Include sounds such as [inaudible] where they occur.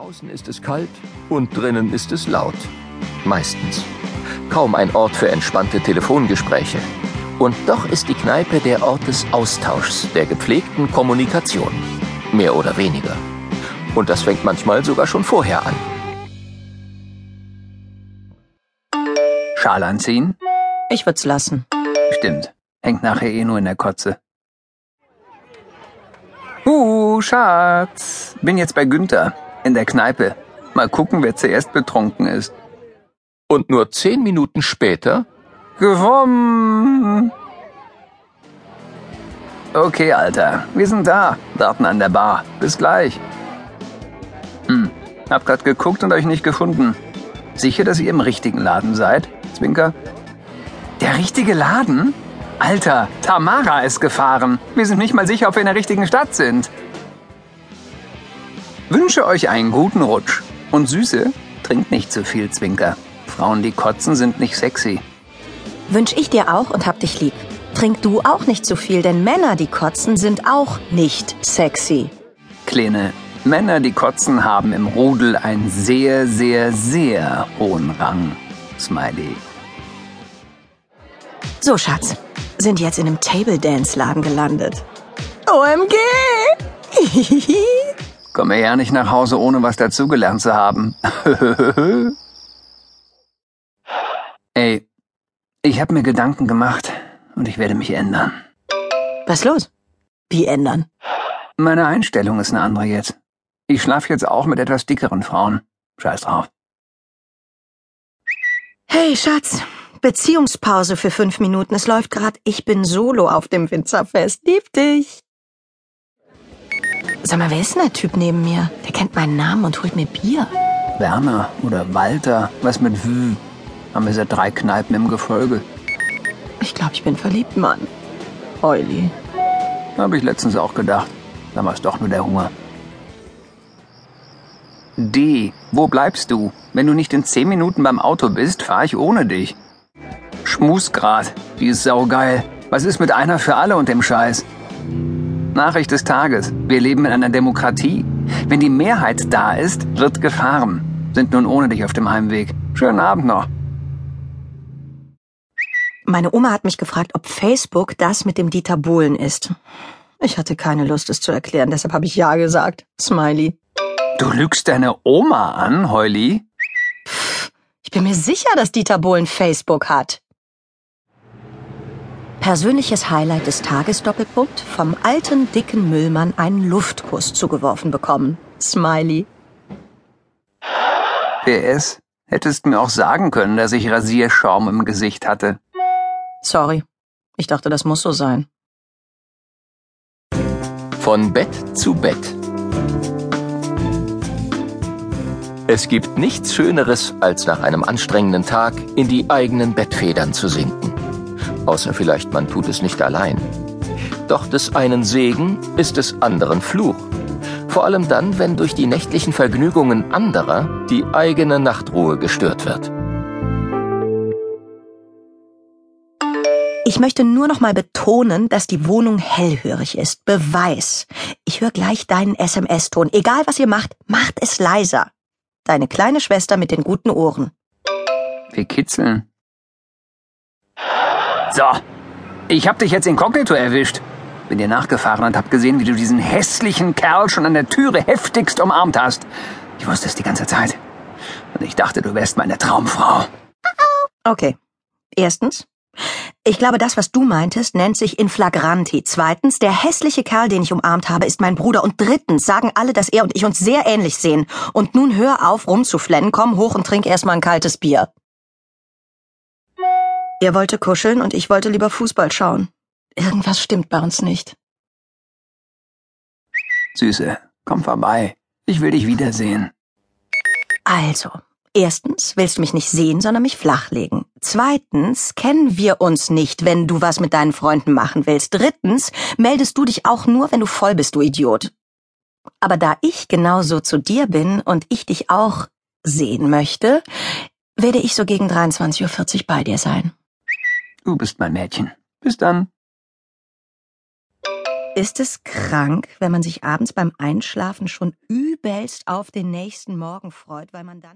Draußen ist es kalt und drinnen ist es laut. Meistens. Kaum ein Ort für entspannte Telefongespräche. Und doch ist die Kneipe der Ort des Austauschs, der gepflegten Kommunikation. Mehr oder weniger. Und das fängt manchmal sogar schon vorher an. Schal anziehen? Ich würd's lassen. Stimmt. Hängt nachher eh nur in der Kotze. Uh, Schatz. Bin jetzt bei Günther. In der Kneipe. Mal gucken, wer zuerst betrunken ist. Und nur zehn Minuten später Gewonnen. Okay, Alter. Wir sind da. Warten an der Bar. Bis gleich. Hm. Hab grad geguckt und euch nicht gefunden. Sicher, dass ihr im richtigen Laden seid? Zwinker. Der richtige Laden? Alter, Tamara ist gefahren. Wir sind nicht mal sicher, ob wir in der richtigen Stadt sind. Wünsche euch einen guten Rutsch. Und Süße, trinkt nicht zu viel, Zwinker. Frauen, die kotzen, sind nicht sexy. Wünsch ich dir auch und hab dich lieb. Trink du auch nicht zu viel, denn Männer, die kotzen, sind auch nicht sexy. Kleine, Männer, die kotzen, haben im Rudel einen sehr, sehr, sehr hohen Rang. Smiley. So, Schatz, sind jetzt in einem Table Dance Laden gelandet. OMG! [laughs] Komme ja nicht nach Hause, ohne was dazugelernt zu haben. [laughs] Ey, ich habe mir Gedanken gemacht und ich werde mich ändern. Was los? Wie ändern? Meine Einstellung ist eine andere jetzt. Ich schlafe jetzt auch mit etwas dickeren Frauen. Scheiß drauf. Hey, Schatz. Beziehungspause für fünf Minuten. Es läuft grad Ich bin solo auf dem Winzerfest. Lieb dich. Sag mal, wer ist denn der Typ neben mir? Der kennt meinen Namen und holt mir Bier. Werner oder Walter, was mit W? Haben wir seit drei Kneipen im Gefolge. Ich glaube, ich bin verliebt, Mann. Euli. Habe ich letztens auch gedacht. Es doch nur der Hunger. D, wo bleibst du? Wenn du nicht in zehn Minuten beim Auto bist, fahre ich ohne dich. Schmusgrad, die ist saugeil. Was ist mit einer für alle und dem Scheiß? Nachricht des Tages. Wir leben in einer Demokratie. Wenn die Mehrheit da ist, wird gefahren. Sind nun ohne dich auf dem Heimweg. Schönen Abend noch. Meine Oma hat mich gefragt, ob Facebook das mit dem Dieter Bohlen ist. Ich hatte keine Lust, es zu erklären, deshalb habe ich Ja gesagt. Smiley. Du lügst deine Oma an, Heuli? Ich bin mir sicher, dass Dieter Bohlen Facebook hat. Persönliches Highlight des Tages Doppelpunkt vom alten dicken Müllmann einen Luftkuss zugeworfen bekommen. Smiley. PS, hättest mir auch sagen können, dass ich Rasierschaum im Gesicht hatte. Sorry. Ich dachte, das muss so sein. von Bett zu Bett. Es gibt nichts Schöneres, als nach einem anstrengenden Tag in die eigenen Bettfedern zu sinken. Außer vielleicht man tut es nicht allein. Doch des einen Segen ist des anderen Fluch. Vor allem dann, wenn durch die nächtlichen Vergnügungen anderer die eigene Nachtruhe gestört wird. Ich möchte nur noch mal betonen, dass die Wohnung hellhörig ist. Beweis. Ich höre gleich deinen SMS-Ton. Egal was ihr macht, macht es leiser. Deine kleine Schwester mit den guten Ohren. Wir kitzeln. So, ich hab dich jetzt inkognito erwischt. Bin dir nachgefahren und hab gesehen, wie du diesen hässlichen Kerl schon an der Türe heftigst umarmt hast. Ich wusste es die ganze Zeit. Und ich dachte, du wärst meine Traumfrau. Okay. Erstens. Ich glaube, das, was du meintest, nennt sich in flagranti. Zweitens, der hässliche Kerl, den ich umarmt habe, ist mein Bruder. Und drittens sagen alle, dass er und ich uns sehr ähnlich sehen. Und nun hör auf, rumzuflennen, komm hoch und trink erstmal ein kaltes Bier. Er wollte kuscheln und ich wollte lieber Fußball schauen. Irgendwas stimmt bei uns nicht. Süße, komm vorbei. Ich will dich wiedersehen. Also, erstens willst du mich nicht sehen, sondern mich flachlegen. Zweitens kennen wir uns nicht, wenn du was mit deinen Freunden machen willst. Drittens meldest du dich auch nur, wenn du voll bist, du Idiot. Aber da ich genauso zu dir bin und ich dich auch sehen möchte, werde ich so gegen 23.40 Uhr bei dir sein. Du bist mein Mädchen. Bis dann. Ist es krank, wenn man sich abends beim Einschlafen schon übelst auf den nächsten Morgen freut, weil man dann